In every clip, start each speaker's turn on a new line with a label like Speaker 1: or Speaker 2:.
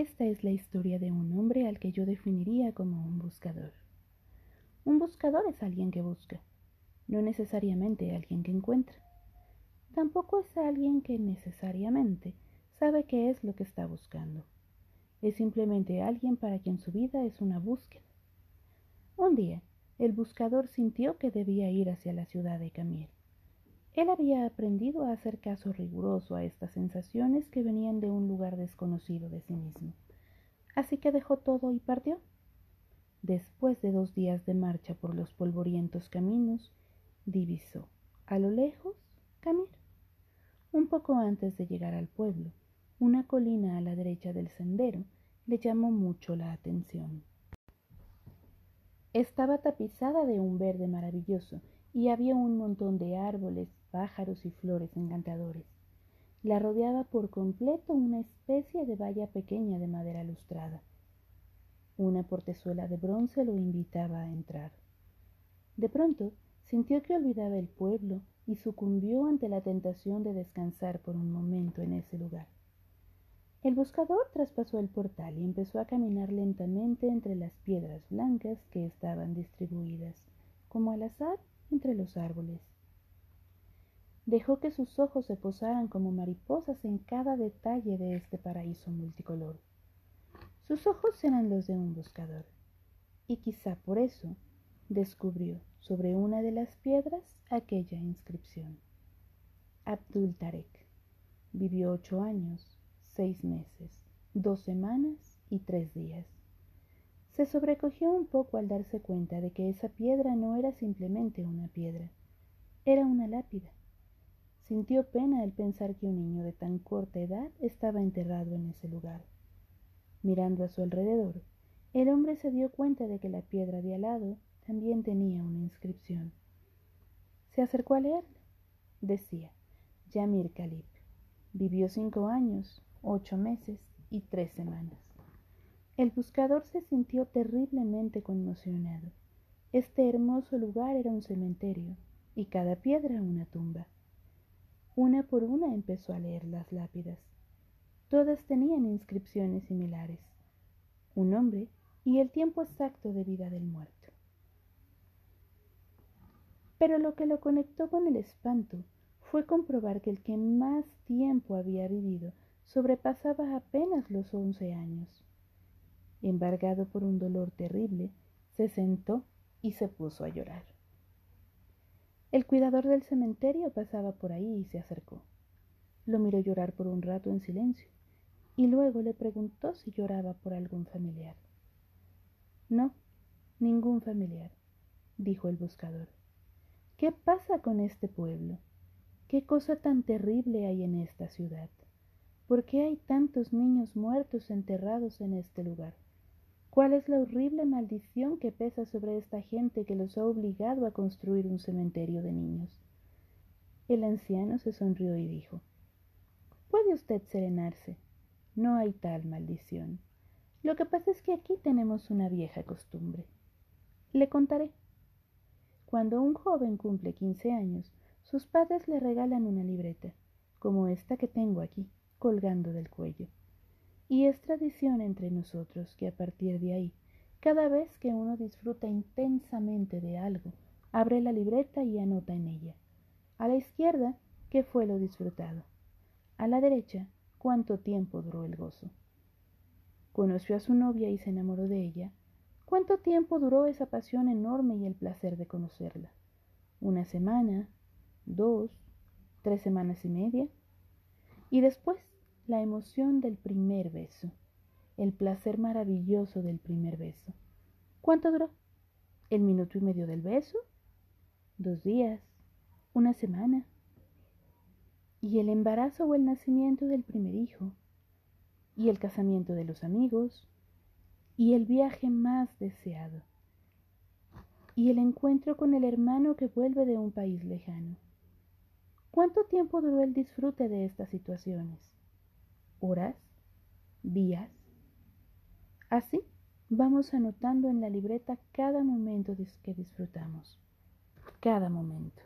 Speaker 1: Esta es la historia de un hombre al que yo definiría como un buscador. Un buscador es alguien que busca, no necesariamente alguien que encuentra. Tampoco es alguien que necesariamente sabe qué es lo que está buscando. Es simplemente alguien para quien su vida es una búsqueda. Un día, el buscador sintió que debía ir hacia la ciudad de Camille. Él había aprendido a hacer caso riguroso a estas sensaciones que venían de un lugar desconocido de sí mismo. Así que dejó todo y partió. Después de dos días de marcha por los polvorientos caminos, divisó, a lo lejos, Camir. Un poco antes de llegar al pueblo, una colina a la derecha del sendero le llamó mucho la atención. Estaba tapizada de un verde maravilloso y había un montón de árboles, pájaros y flores encantadores. La rodeaba por completo una especie de valla pequeña de madera lustrada. Una portezuela de bronce lo invitaba a entrar. De pronto sintió que olvidaba el pueblo y sucumbió ante la tentación de descansar por un momento en ese lugar. El buscador traspasó el portal y empezó a caminar lentamente entre las piedras blancas que estaban distribuidas, como al azar, entre los árboles. Dejó que sus ojos se posaran como mariposas en cada detalle de este paraíso multicolor. Sus ojos eran los de un buscador, y quizá por eso descubrió sobre una de las piedras aquella inscripción. Abdul Tarek vivió ocho años, seis meses, dos semanas y tres días. Se sobrecogió un poco al darse cuenta de que esa piedra no era simplemente una piedra, era una lápida. Sintió pena al pensar que un niño de tan corta edad estaba enterrado en ese lugar. Mirando a su alrededor, el hombre se dio cuenta de que la piedra de al lado también tenía una inscripción. Se acercó a leerla. Decía, Yamir Khalib. Vivió cinco años, ocho meses y tres semanas. El buscador se sintió terriblemente conmocionado. Este hermoso lugar era un cementerio y cada piedra una tumba. Una por una empezó a leer las lápidas. Todas tenían inscripciones similares. Un nombre y el tiempo exacto de vida del muerto. Pero lo que lo conectó con el espanto fue comprobar que el que más tiempo había vivido sobrepasaba apenas los once años. Embargado por un dolor terrible, se sentó y se puso a llorar. El cuidador del cementerio pasaba por ahí y se acercó. Lo miró llorar por un rato en silencio y luego le preguntó si lloraba por algún familiar. No, ningún familiar, dijo el buscador. ¿Qué pasa con este pueblo? ¿Qué cosa tan terrible hay en esta ciudad? ¿Por qué hay tantos niños muertos enterrados en este lugar? ¿Cuál es la horrible maldición que pesa sobre esta gente que los ha obligado a construir un cementerio de niños? El anciano se sonrió y dijo, Puede usted serenarse, no hay tal maldición. Lo que pasa es que aquí tenemos una vieja costumbre. Le contaré. Cuando un joven cumple 15 años, sus padres le regalan una libreta, como esta que tengo aquí, colgando del cuello. Y es tradición entre nosotros que a partir de ahí, cada vez que uno disfruta intensamente de algo, abre la libreta y anota en ella. A la izquierda, qué fue lo disfrutado. A la derecha, cuánto tiempo duró el gozo. Conoció a su novia y se enamoró de ella. ¿Cuánto tiempo duró esa pasión enorme y el placer de conocerla? ¿Una semana? ¿Dos? ¿Tres semanas y media? Y después, la emoción del primer beso, el placer maravilloso del primer beso. ¿Cuánto duró? ¿El minuto y medio del beso? ¿Dos días? ¿Una semana? ¿Y el embarazo o el nacimiento del primer hijo? ¿Y el casamiento de los amigos? ¿Y el viaje más deseado? ¿Y el encuentro con el hermano que vuelve de un país lejano? ¿Cuánto tiempo duró el disfrute de estas situaciones? Horas, días. Así vamos anotando en la libreta cada momento que disfrutamos, cada momento.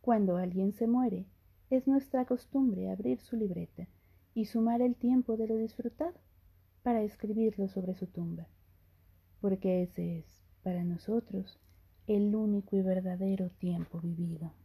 Speaker 1: Cuando alguien se muere, es nuestra costumbre abrir su libreta y sumar el tiempo de lo disfrutado para escribirlo sobre su tumba, porque ese es, para nosotros, el único y verdadero tiempo vivido.